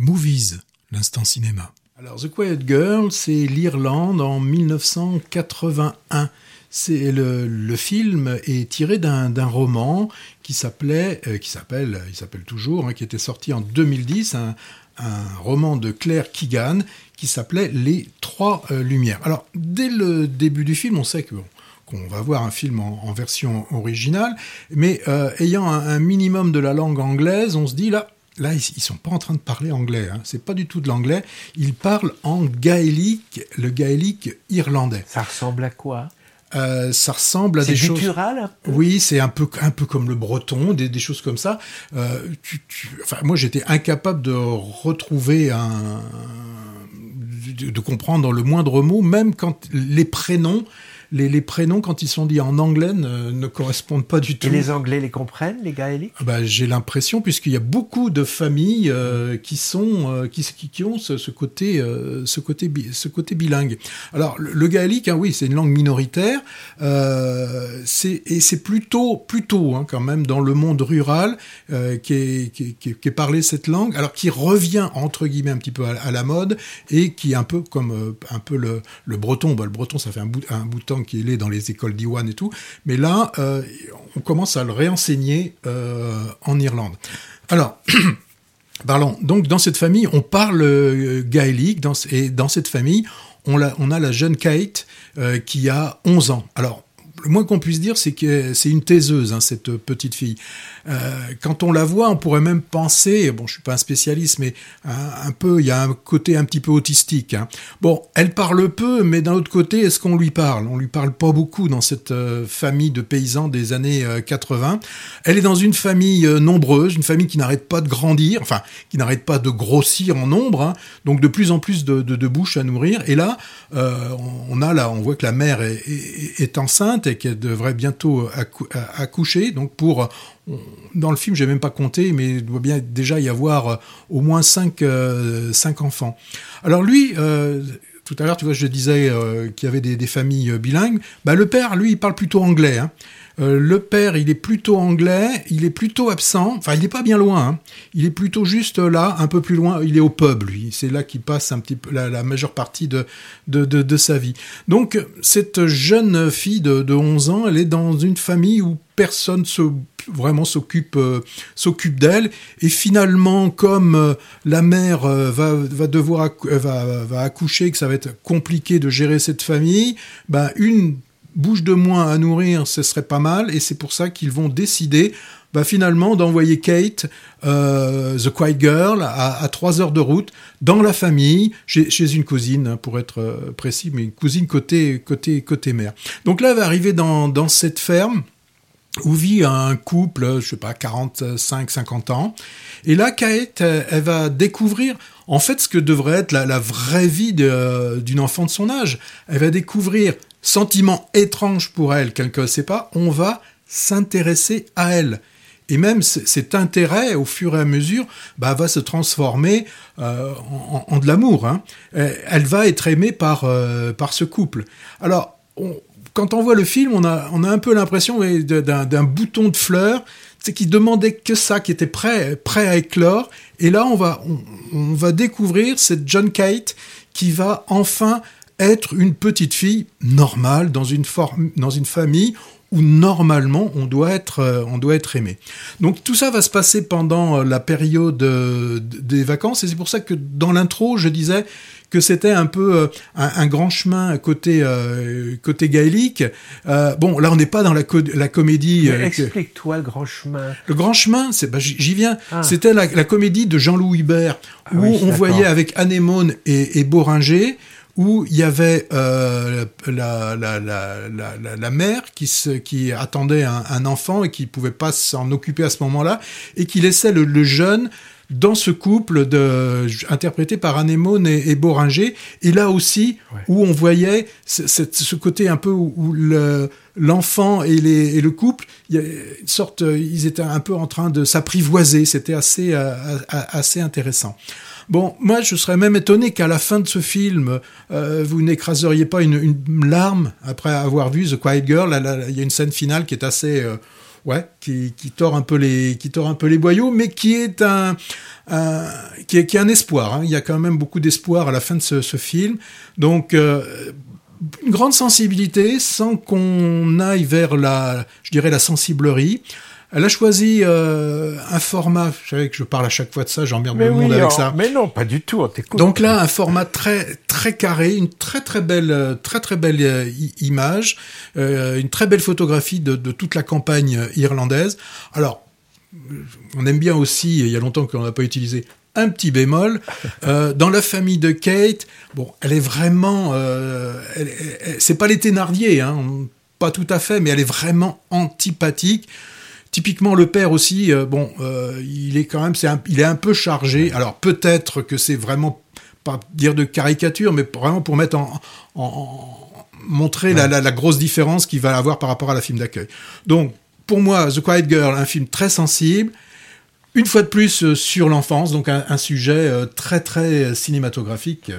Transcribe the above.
Movies, l'instant cinéma. Alors, The Quiet Girl, c'est l'Irlande en 1981. C'est le, film est tiré d'un roman qui s'appelait, euh, qui s'appelle, il s'appelle toujours, hein, qui était sorti en 2010, un, roman de Claire Keegan qui s'appelait Les Trois euh, Lumières. Alors, dès le début du film, on sait qu'on va voir un film en, version originale, mais euh, ayant un, minimum de la langue anglaise, on se dit là, là, ils, sont pas en train de parler anglais. Hein. C'est pas du tout de l'anglais. Ils parlent en gaélique, le gaélique irlandais. Ça ressemble à quoi? Euh, ça ressemble à des choses. Guttural, Oui, c'est un peu un peu comme le breton, des, des choses comme ça. Euh, tu, enfin, moi, j'étais incapable de retrouver un, de, de, comprendre le moindre mot, même quand les prénoms les, prénoms, quand ils sont dits en anglais, ne, correspondent pas du tout. Et les Anglais les comprennent, les gaéliques bah, J'ai l'impression, puisqu'il y a beaucoup de familles euh, qui, sont, euh, qui, qui, ont ce, côté, euh, ce, côté, ce côté bilingue. Alors, le, gaélique, hein, oui, c'est une langue minoritaire, et c'est plutôt, plutôt hein, quand même, dans le monde rural qui est, qui, est, parlé cette langue, alors qui revient, entre guillemets, un petit peu à, la mode, et qui est un peu comme un peu le, le breton. Bah, le breton, ça fait un bout, un bout de temps qui est dans les écoles d'Iwan et tout. Mais là, euh, on commence à le réenseigner euh, en Irlande. Alors, parlons. Donc, dans cette famille, on parle euh, gaélique, et dans cette famille, on a, on a la jeune Kate qui a 11 ans. Alors, le moins qu'on puisse dire, c'est que c'est une taiseuse, hein, cette petite fille. Euh, quand on la voit, on pourrait même penser, bon, je suis pas un spécialiste, mais un, peu, il y a un côté un petit peu autistique. Hein. Bon, elle parle peu, mais d'un autre côté, est-ce qu'on lui parle? On lui parle pas beaucoup dans cette euh, famille de paysans des années 80. Euh, elle est dans une famille nombreuse, une famille qui n'arrête pas de grandir, enfin, qui n'arrête pas de grossir en nombre, hein. donc de plus en plus de, de, bouches à nourrir. Et là, on a là, on voit que la mère est enceinte et qu'elle devrait bientôt accoucher, donc pour dans le film, j'ai même pas compté, mais il doit bien déjà y avoir euh, au moins cinq, euh, cinq enfants. Alors lui, euh, tout à l'heure, tu vois, je disais qu'il y avait des, familles bilingues. Bah, le père, lui, parle plutôt anglais. Hein. Euh, le père, il est plutôt anglais, il est plutôt absent, enfin il n'est pas bien loin, hein. il est plutôt juste là, un peu plus loin, il est au pub lui, c'est là qu'il passe un petit peu la, majeure partie de, de, sa vie. Donc cette jeune fille de, 11 ans, elle est dans une famille où personne vraiment s'occupe euh, s'occupe d'elle et finalement comme euh, la mère va, va devoir va, va accoucher que ça va être compliqué de gérer cette famille ben une bouche de moins à nourrir, ce serait pas mal, et c'est pour ça qu'ils vont décider bah, finalement d'envoyer Kate, euh, The Quiet Girl, à, trois heures de route, dans la famille, chez, une cousine, hein, pour être euh, précis, mais une cousine côté, côté, côté mère. Donc là, elle va arriver dans, dans cette ferme, où vit un couple, je sais pas, 45, 50 ans. Et là, Kate, elle va découvrir, en fait, ce que devrait être la, vraie vie d'une enfant de son âge. Elle va découvrir sentiment étrange pour elle qu'elle ne sait pas, on va s'intéresser à elle. Et même cet intérêt, au fur et à mesure, bah, va se transformer euh, en, de l'amour. Hein. Elle va être aimée par, euh, par ce couple. Alors, quand on voit le film, on a, on a un peu l'impression d'un bouton de fleurs c'est qui demandait que ça, qui était prêt, prêt à éclore. Et là, on va, on va découvrir cette John Kate qui va enfin être une petite fille normale dans une, dans une famille où normalement on doit être euh, on doit être aimé. Donc tout ça va se passer pendant euh, la période euh, des vacances et c'est pour ça que dans l'intro je disais que c'était un peu un, grand chemin côté côté gaélique. bon, là on n'est pas dans la, la comédie. Explique-toi le grand chemin. Le grand chemin, c'est bah, j'y viens. Ah. C'était la, comédie de Jean-Louis Hubert ah où on voyait avec Anémone et, et Boringer où il y avait euh, la, la, la, la, mère qui, se, qui attendait un, enfant et qui pouvait pas s'en occuper à ce moment-là, et qui laissait le, jeune dans ce couple de, interprété par Anémone et, et Boringer, et là aussi où on voyait ce, ce, côté un peu où, l'enfant et, le couple, une sorte, ils étaient un peu en train de s'apprivoiser, c'était assez, euh, assez intéressant. Bon, moi, je serais même étonné qu'à la fin de ce film, euh, vous n'écraseriez pas une, larme après avoir vu The Quiet Girl. Il y a une scène finale qui est assez, euh, ouais, qui, tord un peu les, qui tord un peu les boyaux, mais qui est un, qui, est, un espoir. Hein. Il y a quand même beaucoup d'espoir à la fin de ce, film. Donc euh, une grande sensibilité sans qu'on aille vers la, je dirais la sensiblerie. Elle a choisi euh, un format, je savais que je parle à chaque fois de ça, j'emmerde le monde avec oh, ça. mais non, pas du tout. Donc là, un format très très carré, une très très belle, très très belle euh, image, euh, une très belle photographie de, de toute la campagne euh, irlandaise. Alors, on aime bien aussi, il y a longtemps qu'on n'a pas utilisé, un petit bémol. Euh, dans la famille de Kate, bon, elle est vraiment, euh, c'est pas les Thénardier, hein, pas tout à fait, mais elle est vraiment antipathique. Typiquement, le père aussi, euh, bon, euh, il est quand même, un- il est un peu chargé. Alors peut-être que c'est vraiment pas dire de caricature, mais vraiment pour mettre en, en- en- montrer la, la- la grosse différence qu'il va avoir par rapport à la film d'accueil. Donc, pour moi, The Quiet Girl, un film très sensible. Une fois de plus euh, sur l'enfance, donc un, sujet euh, très très cinématographique.